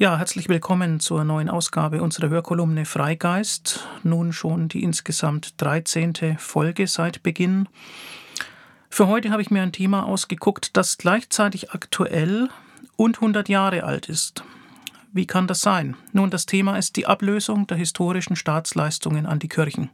Ja, herzlich willkommen zur neuen Ausgabe unserer Hörkolumne Freigeist. Nun schon die insgesamt 13. Folge seit Beginn. Für heute habe ich mir ein Thema ausgeguckt, das gleichzeitig aktuell und 100 Jahre alt ist. Wie kann das sein? Nun, das Thema ist die Ablösung der historischen Staatsleistungen an die Kirchen.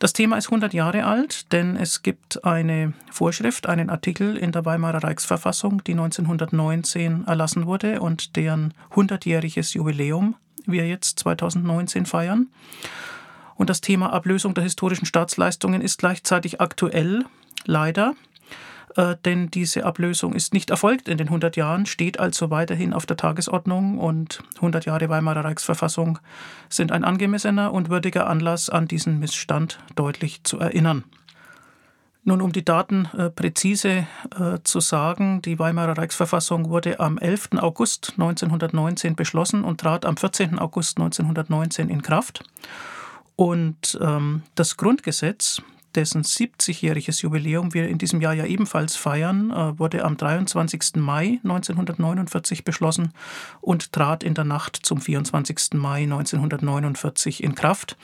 Das Thema ist 100 Jahre alt, denn es gibt eine Vorschrift, einen Artikel in der Weimarer Reichsverfassung, die 1919 erlassen wurde und deren 100-jähriges Jubiläum wir jetzt 2019 feiern. Und das Thema Ablösung der historischen Staatsleistungen ist gleichzeitig aktuell, leider, äh, denn diese Ablösung ist nicht erfolgt in den 100 Jahren, steht also weiterhin auf der Tagesordnung und 100 Jahre Weimarer Reichsverfassung sind ein angemessener und würdiger Anlass, an diesen Missstand deutlich zu erinnern. Nun, um die Daten äh, präzise äh, zu sagen, die Weimarer Reichsverfassung wurde am 11. August 1919 beschlossen und trat am 14. August 1919 in Kraft. Und ähm, das Grundgesetz, dessen 70-jähriges Jubiläum wir in diesem Jahr ja ebenfalls feiern, äh, wurde am 23. Mai 1949 beschlossen und trat in der Nacht zum 24. Mai 1949 in Kraft.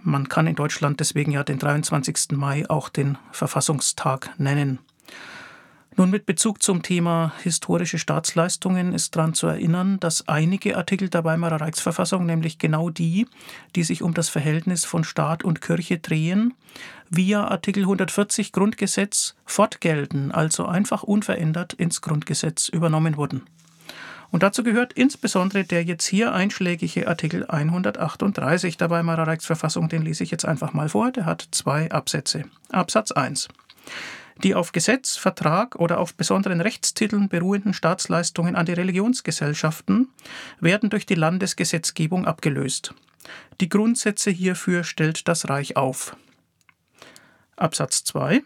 Man kann in Deutschland deswegen ja den 23. Mai auch den Verfassungstag nennen. Nun, mit Bezug zum Thema historische Staatsleistungen ist daran zu erinnern, dass einige Artikel der Weimarer Reichsverfassung, nämlich genau die, die sich um das Verhältnis von Staat und Kirche drehen, via Artikel 140 Grundgesetz fortgelten, also einfach unverändert ins Grundgesetz übernommen wurden. Und dazu gehört insbesondere der jetzt hier einschlägige Artikel 138 der Weimarer Reichsverfassung, den lese ich jetzt einfach mal vor, der hat zwei Absätze. Absatz 1 die auf Gesetz, Vertrag oder auf besonderen Rechtstiteln beruhenden Staatsleistungen an die Religionsgesellschaften werden durch die Landesgesetzgebung abgelöst. Die Grundsätze hierfür stellt das Reich auf. Absatz 2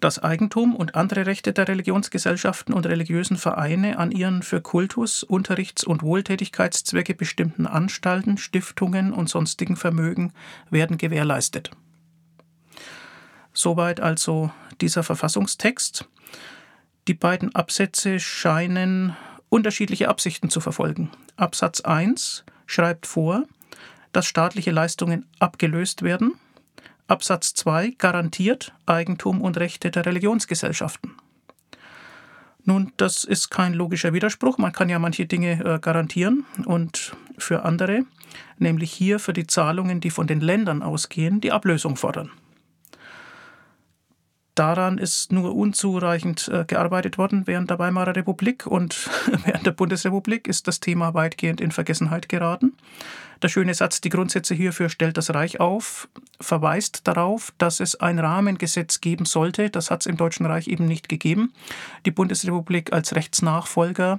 das Eigentum und andere Rechte der Religionsgesellschaften und religiösen Vereine an ihren für Kultus-, Unterrichts- und Wohltätigkeitszwecke bestimmten Anstalten, Stiftungen und sonstigen Vermögen werden gewährleistet. Soweit also dieser Verfassungstext. Die beiden Absätze scheinen unterschiedliche Absichten zu verfolgen. Absatz 1 schreibt vor, dass staatliche Leistungen abgelöst werden. Absatz 2 garantiert Eigentum und Rechte der Religionsgesellschaften. Nun, das ist kein logischer Widerspruch. Man kann ja manche Dinge äh, garantieren und für andere, nämlich hier für die Zahlungen, die von den Ländern ausgehen, die Ablösung fordern. Daran ist nur unzureichend äh, gearbeitet worden während der Weimarer Republik und während der Bundesrepublik ist das Thema weitgehend in Vergessenheit geraten. Der schöne Satz, die Grundsätze hierfür stellt das Reich auf, verweist darauf, dass es ein Rahmengesetz geben sollte. Das hat es im Deutschen Reich eben nicht gegeben. Die Bundesrepublik als Rechtsnachfolger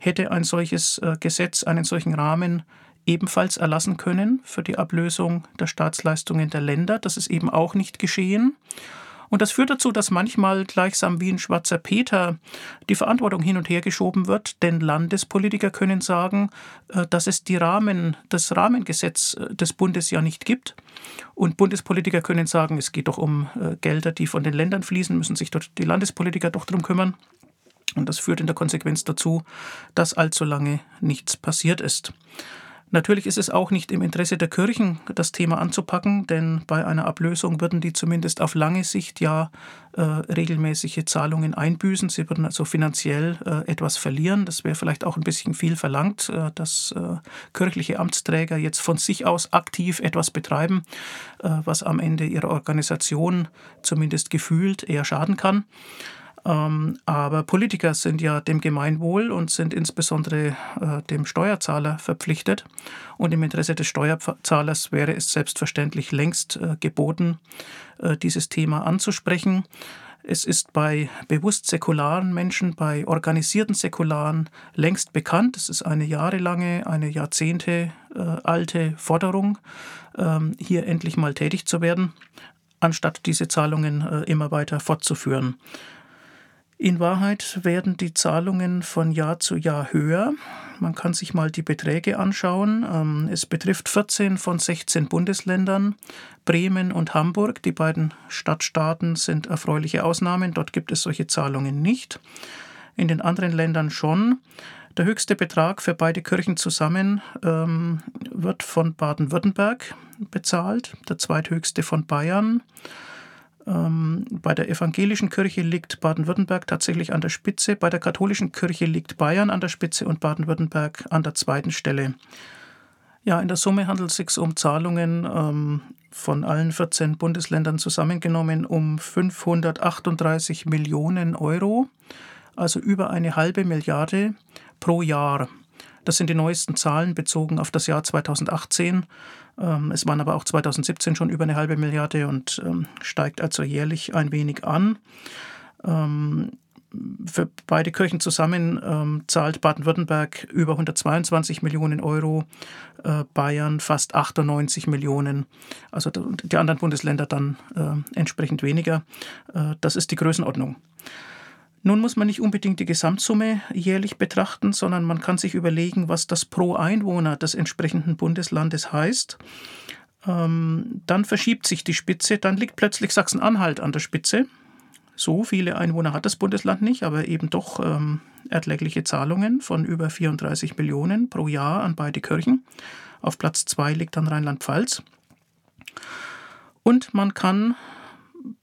hätte ein solches äh, Gesetz, einen solchen Rahmen ebenfalls erlassen können für die Ablösung der Staatsleistungen der Länder. Das ist eben auch nicht geschehen. Und das führt dazu, dass manchmal gleichsam wie ein schwarzer Peter die Verantwortung hin und her geschoben wird, denn Landespolitiker können sagen, äh, dass es die Rahmen, das Rahmengesetz äh, des Bundes ja nicht gibt. Und Bundespolitiker können sagen, es geht doch um äh, Gelder, die von den Ländern fließen, müssen sich dort die Landespolitiker doch darum kümmern. Und das führt in der Konsequenz dazu, dass allzu lange nichts passiert ist. Natürlich ist es auch nicht im Interesse der Kirchen, das Thema anzupacken, denn bei einer Ablösung würden die zumindest auf lange Sicht ja äh, regelmäßige Zahlungen einbüßen. Sie würden also finanziell äh, etwas verlieren. Das wäre vielleicht auch ein bisschen viel verlangt, äh, dass äh, kirchliche Amtsträger jetzt von sich aus aktiv etwas betreiben, äh, was am Ende ihrer Organisation zumindest gefühlt eher schaden kann. Ähm, aber Politiker sind ja dem Gemeinwohl und sind insbesondere äh, dem Steuerzahler verpflichtet. Und im Interesse des Steuerzahlers wäre es selbstverständlich längst äh, geboten, äh, dieses Thema anzusprechen. Es ist bei bewusst säkularen Menschen, bei organisierten Säkularen längst bekannt. Es ist eine jahrelange, eine Jahrzehnte äh, alte Forderung, ähm, hier endlich mal tätig zu werden, anstatt diese Zahlungen äh, immer weiter fortzuführen. In Wahrheit werden die Zahlungen von Jahr zu Jahr höher. Man kann sich mal die Beträge anschauen. Ähm, es betrifft 14 von 16 Bundesländern. Bremen und Hamburg, die beiden Stadtstaaten, sind erfreuliche Ausnahmen. Dort gibt es solche Zahlungen nicht. In den anderen Ländern schon. Der höchste Betrag für beide Kirchen zusammen ähm, wird von Baden-Württemberg bezahlt, der zweithöchste von Bayern. Ähm, bei der evangelischen Kirche liegt Baden-Württemberg tatsächlich an der Spitze, bei der katholischen Kirche liegt Bayern an der Spitze und Baden-Württemberg an der zweiten Stelle. Ja, in der Summe handelt es sich um Zahlungen ähm, von allen 14 Bundesländern zusammengenommen um 538 Millionen Euro, also über eine halbe Milliarde pro Jahr. Das sind die neuesten Zahlen bezogen auf das Jahr 2018. Ähm, es waren aber auch 2017 schon über eine halbe Milliarde und ähm, steigt also jährlich ein wenig an. Ähm, für beide Kirchen zusammen zahlt Baden-Württemberg über 122 Millionen Euro, äh, Bayern fast 98 Millionen, also die anderen Bundesländer dann äh, entsprechend weniger. Äh, das ist die Größenordnung. Nun muss man nicht unbedingt die Gesamtsumme jährlich betrachten, sondern man kann sich überlegen, was das pro Einwohner des entsprechenden Bundeslandes heißt. Ähm, dann verschiebt sich die Spitze, dann liegt plötzlich Sachsen-Anhalt an der Spitze. So viele Einwohner hat das Bundesland nicht, aber eben doch ähm, erträgliche Zahlungen von über 34 Millionen pro Jahr an beide Kirchen. Auf Platz 2 liegt dann Rheinland-Pfalz. Und man kann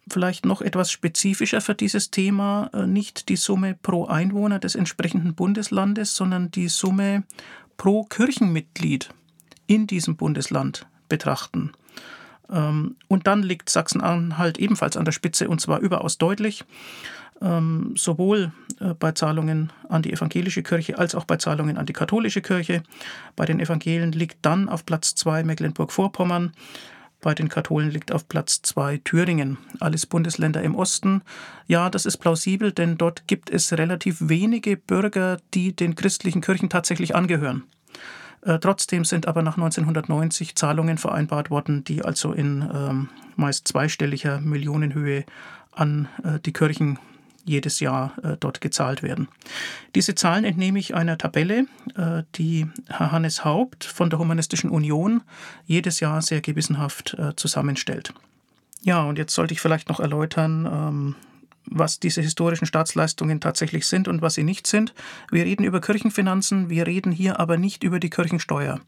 vielleicht noch etwas spezifischer für dieses Thema äh, nicht die Summe pro Einwohner des entsprechenden Bundeslandes, sondern die Summe pro Kirchenmitglied in diesem Bundesland betrachten. Ähm, und dann liegt Sachsen-Anhalt ebenfalls an der Spitze und zwar überaus deutlich, ähm, sowohl äh, bei Zahlungen an die evangelische Kirche als auch bei Zahlungen an die katholische Kirche. Bei den Evangelien liegt dann auf Platz 2 Mecklenburg-Vorpommern, bei den Katholen liegt auf Platz 2 Thüringen. Alles Bundesländer im Osten. Ja, das ist plausibel, denn dort gibt es relativ wenige Bürger, die den christlichen Kirchen tatsächlich angehören. Äh, trotzdem sind aber nach 1990 Zahlungen vereinbart worden, die also in ähm, meist zweistelliger Millionenhöhe an äh, die Kirchen jedes Jahr äh, dort gezahlt werden. Diese Zahlen entnehme ich einer Tabelle, äh, die Herr Hannes Haupt von der Humanistischen Union jedes Jahr sehr gewissenhaft äh, zusammenstellt. Ja, und jetzt sollte ich vielleicht noch erläutern, ähm, was diese historischen Staatsleistungen tatsächlich sind und was sie nicht sind. Wir reden über Kirchenfinanzen, wir reden hier aber nicht über die Kirchensteuer.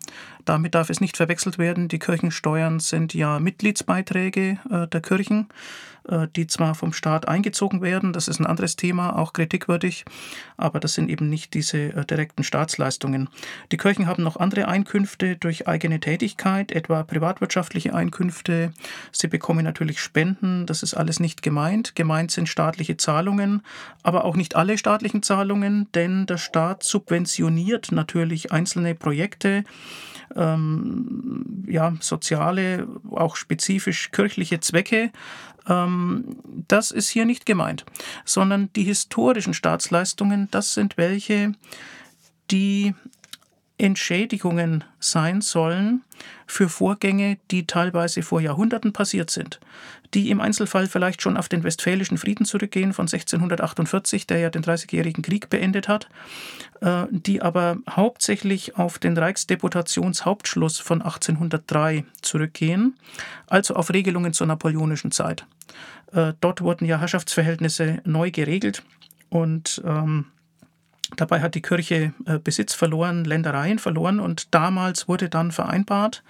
Damit darf es nicht verwechselt werden. Die Kirchensteuern sind ja Mitgliedsbeiträge der Kirchen. Äh, die zwar vom Staat eingezogen werden, das ist ein anderes Thema, auch kritikwürdig, aber das sind eben nicht diese äh, direkten Staatsleistungen. Die Kirchen haben noch andere Einkünfte durch eigene Tätigkeit, etwa privatwirtschaftliche Einkünfte. Sie bekommen natürlich Spenden, das ist alles nicht gemeint. Gemeint sind staatliche Zahlungen, aber auch nicht alle staatlichen Zahlungen, denn der Staat subventioniert natürlich einzelne Projekte, ähm, ja, soziale, auch spezifisch kirchliche Zwecke, das ist hier nicht gemeint, sondern die historischen Staatsleistungen, das sind welche, die Entschädigungen sein sollen für Vorgänge, die teilweise vor Jahrhunderten passiert sind, die im Einzelfall vielleicht schon auf den Westfälischen Frieden zurückgehen von 1648, der ja den Dreißigjährigen Krieg beendet hat, äh, die aber hauptsächlich auf den Reichsdeputationshauptschluss von 1803 zurückgehen, also auf Regelungen zur napoleonischen Zeit. Äh, dort wurden ja Herrschaftsverhältnisse neu geregelt und ähm, Dabei hat die Kirche äh, Besitz verloren, Ländereien verloren und damals wurde dann vereinbart,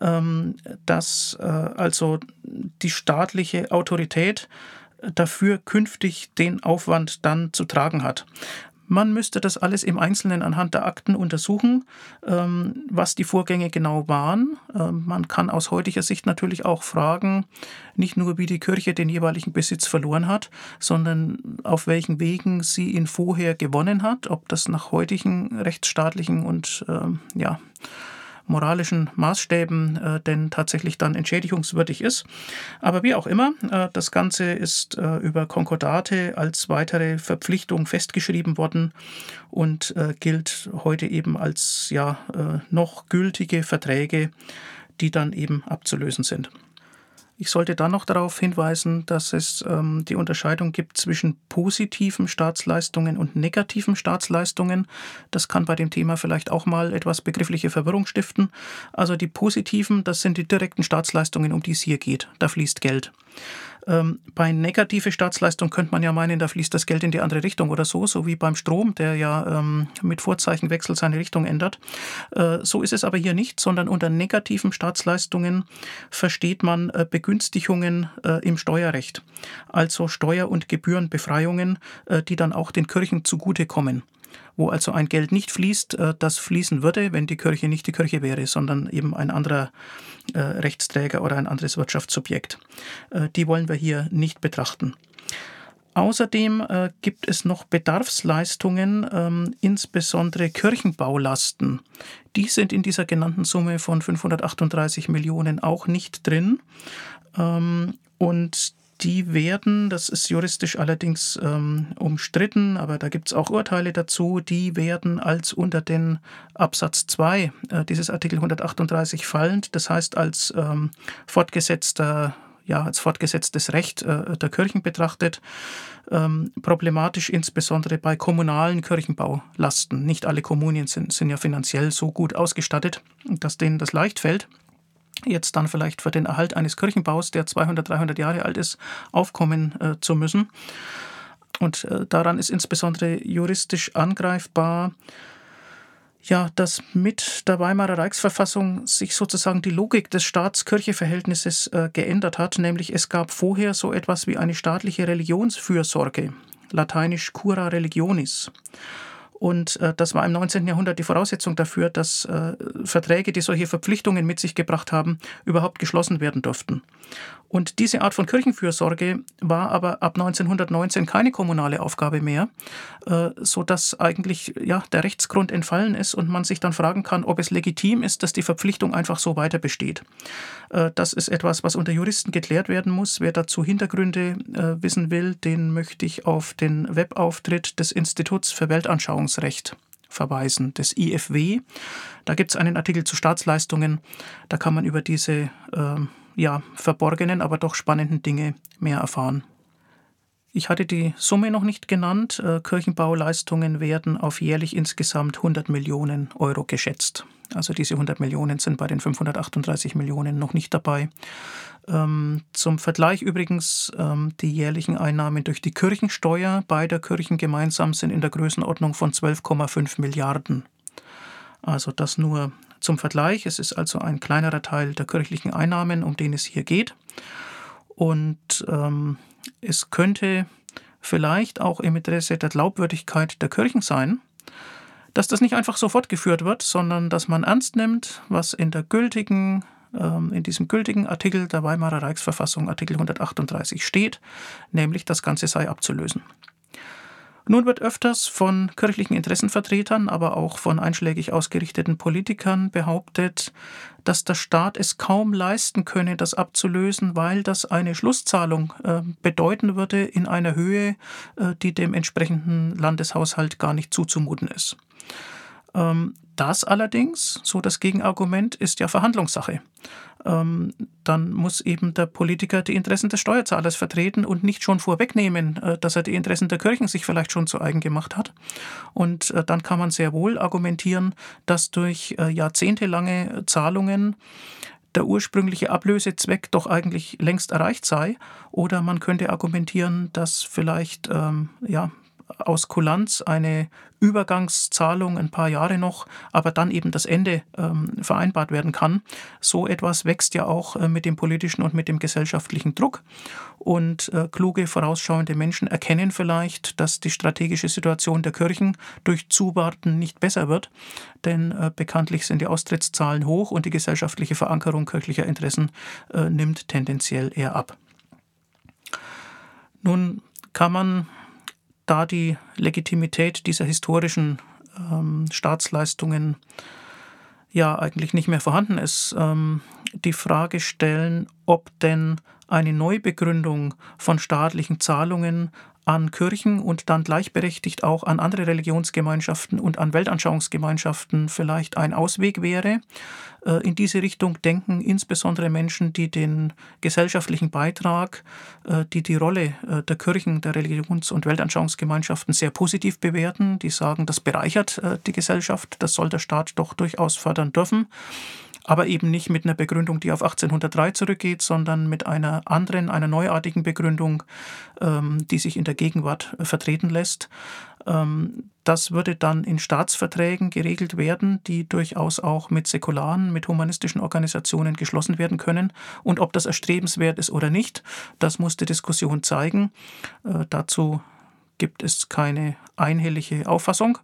ähm, dass äh, also die staatliche Autorität dafür künftig den Aufwand dann zu tragen hat. Man müsste das alles im Einzelnen anhand der Akten untersuchen, ähm, was die Vorgänge genau waren. Ähm, man kann aus heutiger Sicht natürlich auch fragen, nicht nur wie die Kirche den jeweiligen Besitz verloren hat, sondern auf welchen Wegen sie ihn vorher gewonnen hat, ob das nach heutigen rechtsstaatlichen und ähm, ja, moralischen Maßstäben äh, denn tatsächlich dann entschädigungswürdig ist. Aber wie auch immer, äh, das Ganze ist äh, über Konkordate als weitere Verpflichtung festgeschrieben worden und äh, gilt heute eben als ja äh, noch gültige Verträge, die dann eben abzulösen sind. Ich sollte dann noch darauf hinweisen, dass es ähm, die Unterscheidung gibt zwischen positiven Staatsleistungen und negativen Staatsleistungen. Das kann bei dem Thema vielleicht auch mal etwas begriffliche Verwirrung stiften. Also die positiven, das sind die direkten Staatsleistungen, um die es hier geht. Da fließt Geld. Ähm, bei negative Staatsleistung könnte man ja meinen, da fließt das Geld in die andere Richtung oder so, so wie beim Strom, der ja ähm, mit Vorzeichenwechsel seine Richtung ändert. Äh, so ist es aber hier nicht, sondern unter negativen Staatsleistungen versteht man äh, Begünstigungen äh, im Steuerrecht, also Steuer- und Gebührenbefreiungen, äh, die dann auch den Kirchen zugutekommen wo also ein Geld nicht fließt, äh, das fließen würde, wenn die Kirche nicht die Kirche wäre, sondern eben ein anderer äh, Rechtsträger oder ein anderes Wirtschaftssubjekt. Äh, die wollen wir hier nicht betrachten. Außerdem gibt es noch Bedarfsleistungen, ähm, insbesondere Kirchenbaulasten. Die sind in dieser genannten Summe von 538 Millionen auch nicht drin. Ähm, und die werden, das ist juristisch allerdings ähm, umstritten, aber da gibt es auch Urteile dazu, die werden als unter den Absatz 2 äh, dieses Artikel 138 fallend, das heißt als ähm, fortgesetzter ja, als fortgesetztes Recht äh, der Kirchen betrachtet. Ähm, problematisch insbesondere bei kommunalen Kirchenbaulasten. Nicht alle Kommunen sind, sind ja finanziell so gut ausgestattet, dass denen das leicht fällt jetzt dann vielleicht für den Erhalt eines Kirchenbaus, der 200, 300 Jahre alt ist, aufkommen äh, zu müssen. Und äh, daran ist insbesondere juristisch angreifbar, ja, dass mit der Weimarer Reichsverfassung sich sozusagen die Logik des Staats-Kirche-Verhältnisses äh, geändert hat, nämlich es gab vorher so etwas wie eine staatliche Religionsfürsorge, lateinisch cura religionis. Und äh, das war im 19. Jahrhundert die Voraussetzung dafür, dass äh, Verträge, die solche Verpflichtungen mit sich gebracht haben, überhaupt geschlossen werden durften. Und diese Art von Kirchenfürsorge war aber ab 1919 keine kommunale Aufgabe mehr, äh, so dass eigentlich ja, der Rechtsgrund entfallen ist und man sich dann fragen kann, ob es legitim ist, dass die Verpflichtung einfach so weiter besteht. Äh, das ist etwas, was unter Juristen geklärt werden muss. Wer dazu Hintergründe äh, wissen will, den möchte ich auf den Webauftritt des Instituts für Weltanschauungsrecht verweisen, des IFW. Da gibt es einen Artikel zu Staatsleistungen. Da kann man über diese äh, ja, verborgenen, aber doch spannenden Dinge mehr erfahren. Ich hatte die Summe noch nicht genannt. Äh, Kirchenbauleistungen werden auf jährlich insgesamt 100 Millionen Euro geschätzt. Also diese 100 Millionen sind bei den 538 Millionen noch nicht dabei. Ähm, zum Vergleich übrigens, ähm, die jährlichen Einnahmen durch die Kirchensteuer beider Kirchen gemeinsam sind in der Größenordnung von 12,5 Milliarden. Also das nur zum Vergleich, es ist also ein kleinerer Teil der kirchlichen Einnahmen, um den es hier geht. Und ähm, es könnte vielleicht auch im Interesse der Glaubwürdigkeit der Kirchen sein, dass das nicht einfach so fortgeführt wird, sondern dass man ernst nimmt, was in der gültigen ähm, in diesem gültigen Artikel der Weimarer Reichsverfassung, Artikel 138, steht, nämlich das Ganze sei abzulösen. Nun wird öfters von kirchlichen Interessenvertretern, aber auch von einschlägig ausgerichteten Politikern behauptet, dass der Staat es kaum leisten könne, das abzulösen, weil das eine Schlusszahlung äh, bedeuten würde in einer Höhe, äh, die dem entsprechenden Landeshaushalt gar nicht zuzumuten ist. Ähm, das allerdings, so das Gegenargument, ist ja Verhandlungssache. Ähm, dann muss eben der Politiker die Interessen des Steuerzahlers vertreten und nicht schon vorwegnehmen, äh, dass er die Interessen der Kirchen sich vielleicht schon zu eigen gemacht hat. Und äh, dann kann man sehr wohl argumentieren, dass durch äh, jahrzehntelange Zahlungen der ursprüngliche Ablösezweck doch eigentlich längst erreicht sei. Oder man könnte argumentieren, dass vielleicht ähm, ja, aus Kulanz eine Übergangszahlung ein paar Jahre noch, aber dann eben das Ende ähm, vereinbart werden kann. So etwas wächst ja auch äh, mit dem politischen und mit dem gesellschaftlichen Druck. Und äh, kluge, vorausschauende Menschen erkennen vielleicht, dass die strategische Situation der Kirchen durch Zuwarten nicht besser wird, denn äh, bekanntlich sind die Austrittszahlen hoch und die gesellschaftliche Verankerung kirchlicher Interessen äh, nimmt tendenziell eher ab. Nun kann man da die Legitimität dieser historischen ähm, Staatsleistungen ja eigentlich nicht mehr vorhanden ist, ähm, die Frage stellen, ob denn eine Neubegründung von staatlichen Zahlungen an Kirchen und dann gleichberechtigt auch an andere Religionsgemeinschaften und an Weltanschauungsgemeinschaften vielleicht ein Ausweg wäre. Äh, in diese Richtung denken insbesondere Menschen, die den gesellschaftlichen Beitrag, äh, die die Rolle äh, der Kirchen, der Religions- und Weltanschauungsgemeinschaften sehr positiv bewerten. Die sagen, das bereichert die Gesellschaft, das soll der Staat doch durchaus fördern dürfen. Aber eben nicht mit einer Begründung, die auf 1803 zurückgeht, sondern mit einer anderen, einer neuartigen Begründung, ähm, die sich in der Gegenwart vertreten lässt. Ähm, das würde dann in Staatsverträgen geregelt werden, die durchaus auch mit säkularen, mit humanistischen Organisationen geschlossen werden können. Und ob das erstrebenswert ist oder nicht, das muss die Diskussion zeigen. Äh, dazu gibt es keine einhellige Auffassung.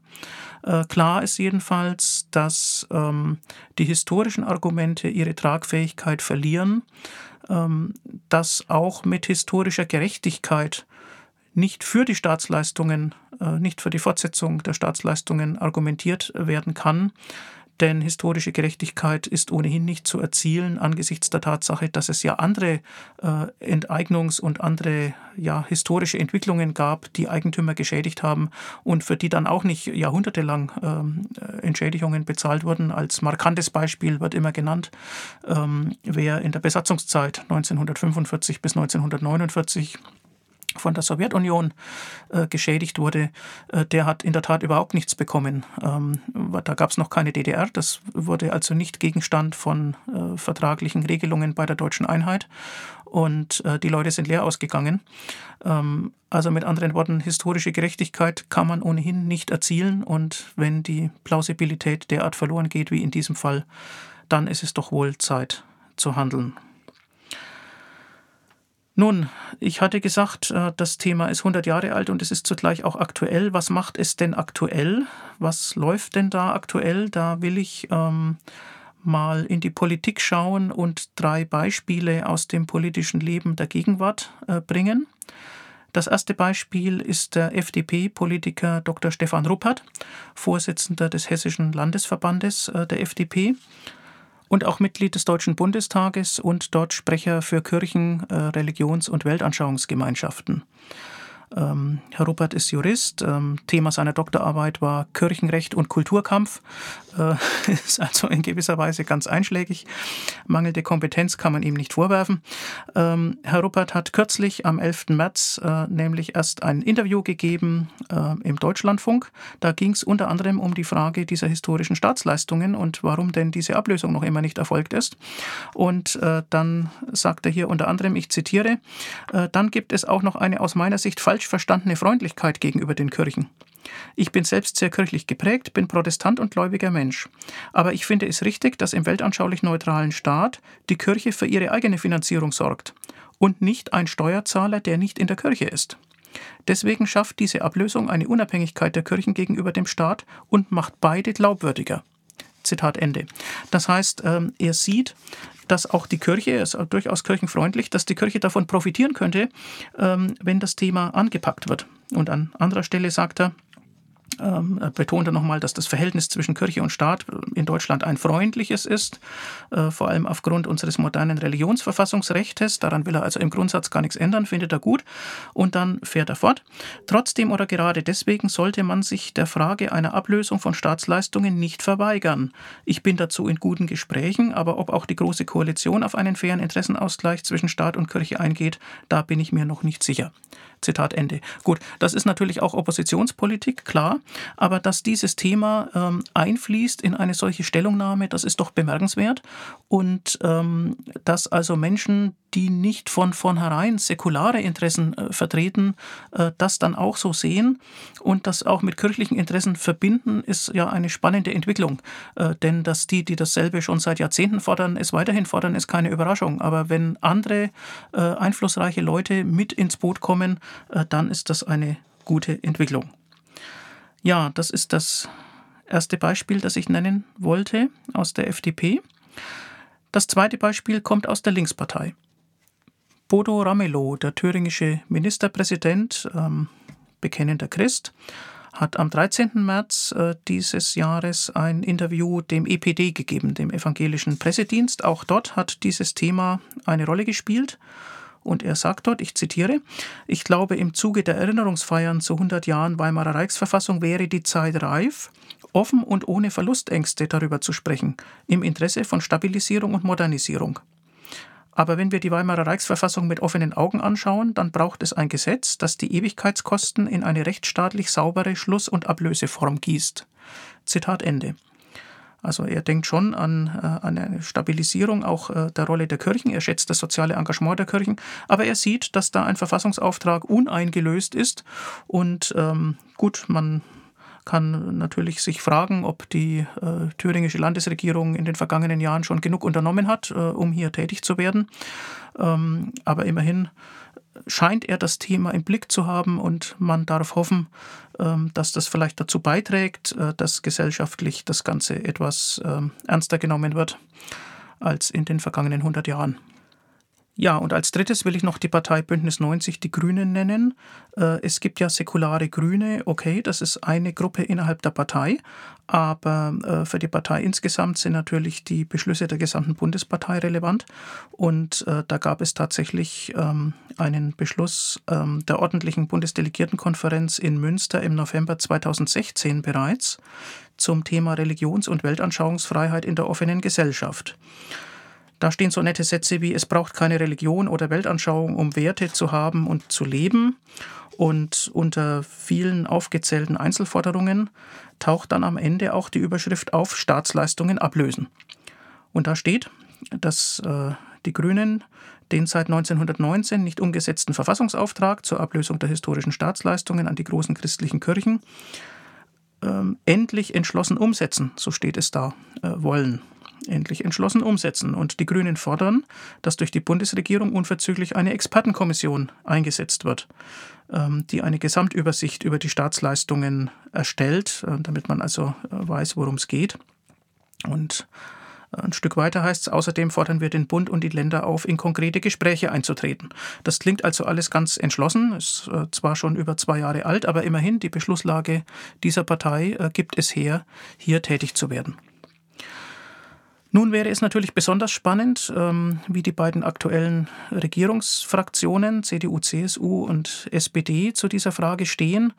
Äh, klar ist jedenfalls, dass ähm, die historischen Argumente ihre Tragfähigkeit verlieren, ähm, dass auch mit historischer Gerechtigkeit nicht für die Staatsleistungen, äh, nicht für die Fortsetzung der Staatsleistungen argumentiert werden kann, denn historische Gerechtigkeit ist ohnehin nicht zu erzielen angesichts der Tatsache, dass es ja andere äh, Enteignungs- und andere ja, historische Entwicklungen gab, die Eigentümer geschädigt haben und für die dann auch nicht jahrhundertelang ähm, Entschädigungen bezahlt wurden. Als markantes Beispiel wird immer genannt, ähm, wer in der Besatzungszeit 1945 bis 1949 von der Sowjetunion äh, geschädigt wurde, äh, der hat in der Tat überhaupt nichts bekommen. Ähm, da gab es noch keine DDR, das wurde also nicht Gegenstand von äh, vertraglichen Regelungen bei der deutschen Einheit und äh, die Leute sind leer ausgegangen. Ähm, also mit anderen Worten, historische Gerechtigkeit kann man ohnehin nicht erzielen und wenn die Plausibilität derart verloren geht wie in diesem Fall, dann ist es doch wohl Zeit zu handeln. Nun, ich hatte gesagt, äh, das Thema ist 100 Jahre alt und es ist zugleich auch aktuell. Was macht es denn aktuell? Was läuft denn da aktuell? Da will ich ähm, mal in die Politik schauen und drei Beispiele aus dem politischen Leben der Gegenwart äh, bringen. Das erste Beispiel ist der FDP-Politiker Dr. Stefan Ruppert, Vorsitzender des Hessischen Landesverbandes äh, der FDP und auch Mitglied des Deutschen Bundestages und dort Sprecher für Kirchen, äh, Religions- und Weltanschauungsgemeinschaften. Ähm, Herr Ruppert ist Jurist. Ähm, Thema seiner Doktorarbeit war Kirchenrecht und Kulturkampf. Äh, ist also in gewisser Weise ganz einschlägig. Mangelnde Kompetenz kann man ihm nicht vorwerfen. Ähm, Herr Ruppert hat kürzlich am 11. März äh, nämlich erst ein Interview gegeben äh, im Deutschlandfunk. Da ging es unter anderem um die Frage dieser historischen Staatsleistungen und warum denn diese Ablösung noch immer nicht erfolgt ist. Und äh, dann sagt er hier unter anderem, ich zitiere, äh, dann gibt es auch noch eine aus meiner Sicht falsch falsch verstandene Freundlichkeit gegenüber den Kirchen. Ich bin selbst sehr kirchlich geprägt, bin Protestant und gläubiger Mensch. Aber ich finde es richtig, dass im weltanschaulich neutralen Staat die Kirche für ihre eigene Finanzierung sorgt und nicht ein Steuerzahler, der nicht in der Kirche ist. Deswegen schafft diese Ablösung eine Unabhängigkeit der Kirchen gegenüber dem Staat und macht beide glaubwürdiger. Zitat Ende. Das heißt, ähm, er sieht, dass auch die Kirche, ist durchaus kirchenfreundlich, dass die Kirche davon profitieren könnte, ähm, wenn das Thema angepackt wird. Und an anderer Stelle sagt er, ähm, betonte nochmal, dass das Verhältnis zwischen Kirche und Staat in Deutschland ein freundliches ist, äh, vor allem aufgrund unseres modernen Religionsverfassungsrechts. Daran will er also im Grundsatz gar nichts ändern, findet er gut. Und dann fährt er fort. Trotzdem oder gerade deswegen sollte man sich der Frage einer Ablösung von Staatsleistungen nicht verweigern. Ich bin dazu in guten Gesprächen, aber ob auch die Große Koalition auf einen fairen Interessenausgleich zwischen Staat und Kirche eingeht, da bin ich mir noch nicht sicher. Zitat Ende. Gut, das ist natürlich auch Oppositionspolitik, klar, aber dass dieses Thema ähm, einfließt in eine solche Stellungnahme, das ist doch bemerkenswert. Und ähm, dass also Menschen, die nicht von vornherein säkulare Interessen äh, vertreten, äh, das dann auch so sehen und das auch mit kirchlichen Interessen verbinden, ist ja eine spannende Entwicklung. Äh, denn dass die, die dasselbe schon seit Jahrzehnten fordern, es weiterhin fordern, ist keine Überraschung. Aber wenn andere äh, einflussreiche Leute mit ins Boot kommen, äh, dann ist das eine gute Entwicklung. Ja, das ist das erste Beispiel, das ich nennen wollte aus der FDP. Das zweite Beispiel kommt aus der Linkspartei. Bodo Ramelow, der thüringische Ministerpräsident, ähm, bekennender Christ, hat am 13. März äh, dieses Jahres ein Interview dem EPD gegeben, dem Evangelischen Pressedienst. Auch dort hat dieses Thema eine Rolle gespielt. Und er sagt dort, ich zitiere, ich glaube, im Zuge der Erinnerungsfeiern zu 100 Jahren Weimarer Reichsverfassung wäre die Zeit reif, offen und ohne Verlustängste darüber zu sprechen, im Interesse von Stabilisierung und Modernisierung. Aber wenn wir die Weimarer Reichsverfassung mit offenen Augen anschauen, dann braucht es ein Gesetz, das die Ewigkeitskosten in eine rechtsstaatlich saubere Schluss- und Ablöseform gießt. Zitat Ende. Also er denkt schon an, äh, an eine Stabilisierung auch äh, der Rolle der Kirchen. Er schätzt das soziale Engagement der Kirchen. Aber er sieht, dass da ein Verfassungsauftrag uneingelöst ist. Und ähm, gut, man kann natürlich sich fragen, ob die äh, thüringische Landesregierung in den vergangenen Jahren schon genug unternommen hat, äh, um hier tätig zu werden. Ähm, aber immerhin scheint er das Thema im Blick zu haben und man darf hoffen, ähm, dass das vielleicht dazu beiträgt, äh, dass gesellschaftlich das Ganze etwas ähm, ernster genommen wird als in den vergangenen 100 Jahren. Ja, und als drittes will ich noch die Partei Bündnis 90, die Grünen, nennen. Äh, es gibt ja säkulare Grüne, okay, das ist eine Gruppe innerhalb der Partei, aber äh, für die Partei insgesamt sind natürlich die Beschlüsse der gesamten Bundespartei relevant. Und äh, da gab es tatsächlich ähm, einen Beschluss ähm, der ordentlichen Bundesdelegiertenkonferenz in Münster im November 2016 bereits zum Thema Religions- und Weltanschauungsfreiheit in der offenen Gesellschaft. Da stehen so nette Sätze wie, es braucht keine Religion oder Weltanschauung, um Werte zu haben und zu leben. Und unter vielen aufgezählten Einzelforderungen taucht dann am Ende auch die Überschrift auf Staatsleistungen ablösen. Und da steht, dass äh, die Grünen den seit 1919 nicht umgesetzten Verfassungsauftrag zur Ablösung der historischen Staatsleistungen an die großen christlichen Kirchen äh, endlich entschlossen umsetzen, so steht es da, äh, wollen endlich entschlossen umsetzen. Und die Grünen fordern, dass durch die Bundesregierung unverzüglich eine Expertenkommission eingesetzt wird, ähm, die eine Gesamtübersicht über die Staatsleistungen erstellt, äh, damit man also äh, weiß, worum es geht. Und äh, ein Stück weiter heißt es, außerdem fordern wir den Bund und die Länder auf, in konkrete Gespräche einzutreten. Das klingt also alles ganz entschlossen, ist zwar schon über zwei Jahre alt, aber immerhin die Beschlusslage dieser Partei gibt es her, hier tätig zu werden. Nun wäre es natürlich besonders spannend, ähm, wie die beiden aktuellen Regierungsfraktionen CDU, CSU und SPD zu dieser Frage stehen.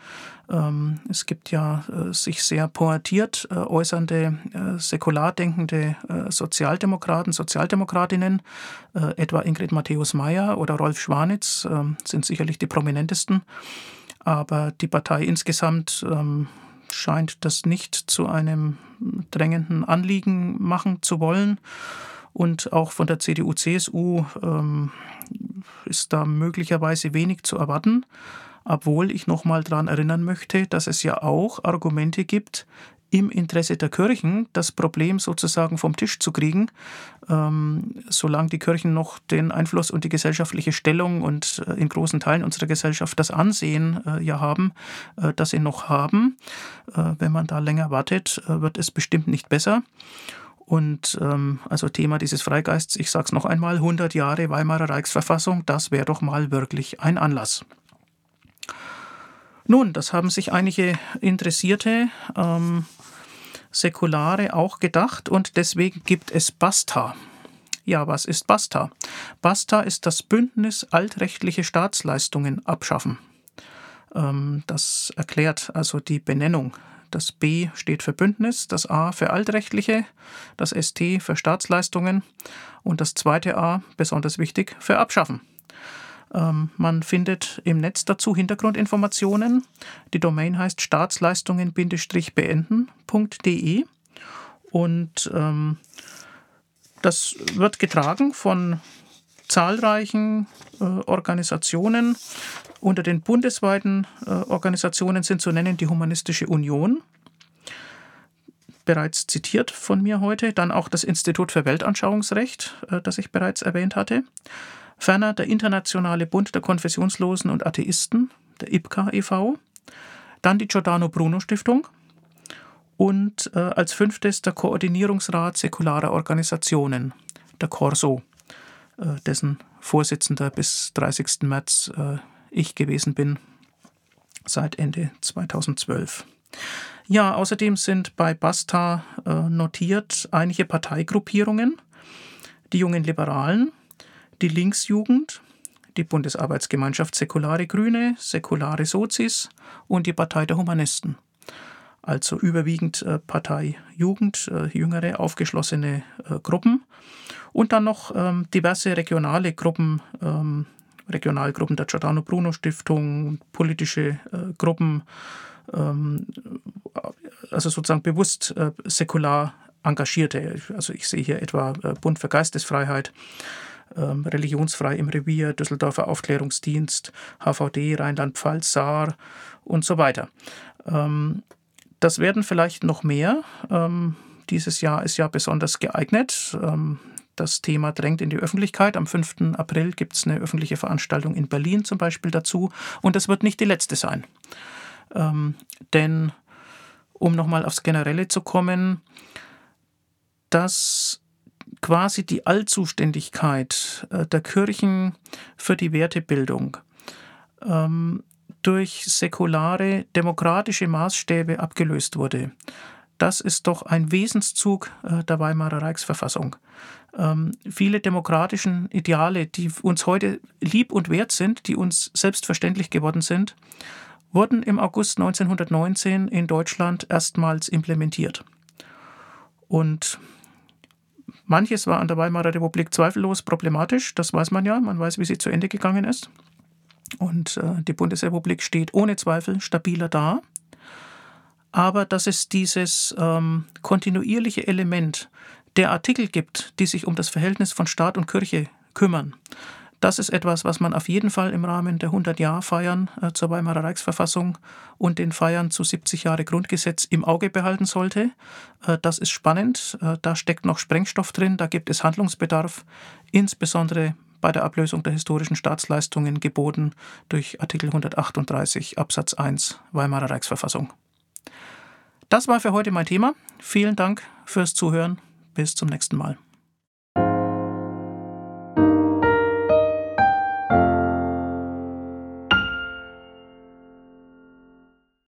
Ähm, es gibt ja äh, sich sehr pointiert äh, äußernde, äh, säkular denkende Sozialdemokraten, Sozialdemokratinnen, etwa Ingrid Matthäus-Meyer oder Rolf Schwanitz, ähm, sind sicherlich die prominentesten. Aber die Partei insgesamt scheint das nicht zu einem drängenden Anliegen machen zu wollen. Und auch von der CDU, CSU ähm, ist da möglicherweise wenig zu erwarten, obwohl ich nochmal daran erinnern möchte, dass es ja auch Argumente gibt, im Interesse der Kirchen das Problem sozusagen vom Tisch zu kriegen, ähm, solange die Kirchen noch den Einfluss und die gesellschaftliche Stellung und äh, in großen Teilen unserer Gesellschaft das Ansehen äh, ja haben, äh, das sie noch haben. Äh, wenn man da länger wartet, äh, wird es bestimmt nicht besser. Und ähm, also Thema dieses Freigeists, ich sage es noch einmal, 100 Jahre Weimarer Reichsverfassung, das wäre doch mal wirklich ein Anlass. Nun, das haben sich einige Interessierte ähm, Säkulare auch gedacht und deswegen gibt es Basta. Ja, was ist Basta? Basta ist das Bündnis altrechtliche Staatsleistungen abschaffen. Ähm, das erklärt also die Benennung. Das B steht für Bündnis, das A für altrechtliche, das ST für Staatsleistungen und das zweite A, besonders wichtig, für Abschaffen. Ähm, man findet im Netz dazu Hintergrundinformationen. Die Domain heißt staatsleistungen-beenden.de und ähm, das wird getragen von zahlreichen äh, Organisationen. Unter den bundesweiten äh, Organisationen sind zu nennen die Humanistische Union, bereits zitiert von mir heute, dann auch das Institut für Weltanschauungsrecht, äh, das ich bereits erwähnt hatte, Ferner der Internationale Bund der Konfessionslosen und Atheisten, der IPCA e.V., dann die Giordano Bruno Stiftung und äh, als fünftes der Koordinierungsrat säkularer Organisationen, der Corso, äh, dessen Vorsitzender bis 30. März äh, ich gewesen bin, seit Ende 2012. Ja, außerdem sind bei Basta äh, notiert einige Parteigruppierungen, die jungen Liberalen, die Linksjugend, die Bundesarbeitsgemeinschaft Säkulare Grüne, Säkulare Sozis und die Partei der Humanisten. Also überwiegend äh, Partei Jugend, äh, jüngere, aufgeschlossene äh, Gruppen. Und dann noch ähm, diverse regionale Gruppen, ähm, Regionalgruppen der Giordano Bruno Stiftung, politische Gruppen, ähm, also sozusagen bewusst säkular Engagierte. Also ich sehe hier etwa Bund für Geistesfreiheit, ähm, Religionsfrei im Revier, Düsseldorfer Aufklärungsdienst, HVD, Rheinland-Pfalz, Saar und so weiter. Ähm, das werden vielleicht noch mehr. Ähm, dieses Jahr ist ja besonders geeignet. Ähm, das Thema drängt in die Öffentlichkeit. Am 5. April gibt es eine öffentliche Veranstaltung in Berlin zum Beispiel dazu. Und das wird nicht die letzte sein. Ähm, denn, um nochmal aufs Generelle zu kommen, dass quasi die Allzuständigkeit äh, der Kirchen für die Wertebildung ähm, durch säkulare demokratische Maßstäbe abgelöst wurde. Das ist doch ein Wesenszug äh, der Weimarer Reichsverfassung. Ähm, viele demokratischen Ideale, die uns heute lieb und wert sind, die uns selbstverständlich geworden sind, wurden im August 1919 in Deutschland erstmals implementiert. Und manches war an der Weimarer Republik zweifellos problematisch, das weiß man ja, man weiß, wie sie zu Ende gegangen ist. Und äh, die Bundesrepublik steht ohne Zweifel stabiler da. Aber dass es dieses ähm, kontinuierliche Element der Artikel gibt, die sich um das Verhältnis von Staat und Kirche kümmern, das ist etwas, was man auf jeden Fall im Rahmen der 100-Jahr-Feiern äh, zur Weimarer Reichsverfassung und den Feiern zu 70 Jahre Grundgesetz im Auge behalten sollte. Äh, das ist spannend. Äh, da steckt noch Sprengstoff drin. Da gibt es Handlungsbedarf, insbesondere bei der Ablösung der historischen Staatsleistungen geboten durch Artikel 138 Absatz 1 Weimarer Reichsverfassung. Das war für heute mein Thema. Vielen Dank fürs Zuhören. Bis zum nächsten Mal.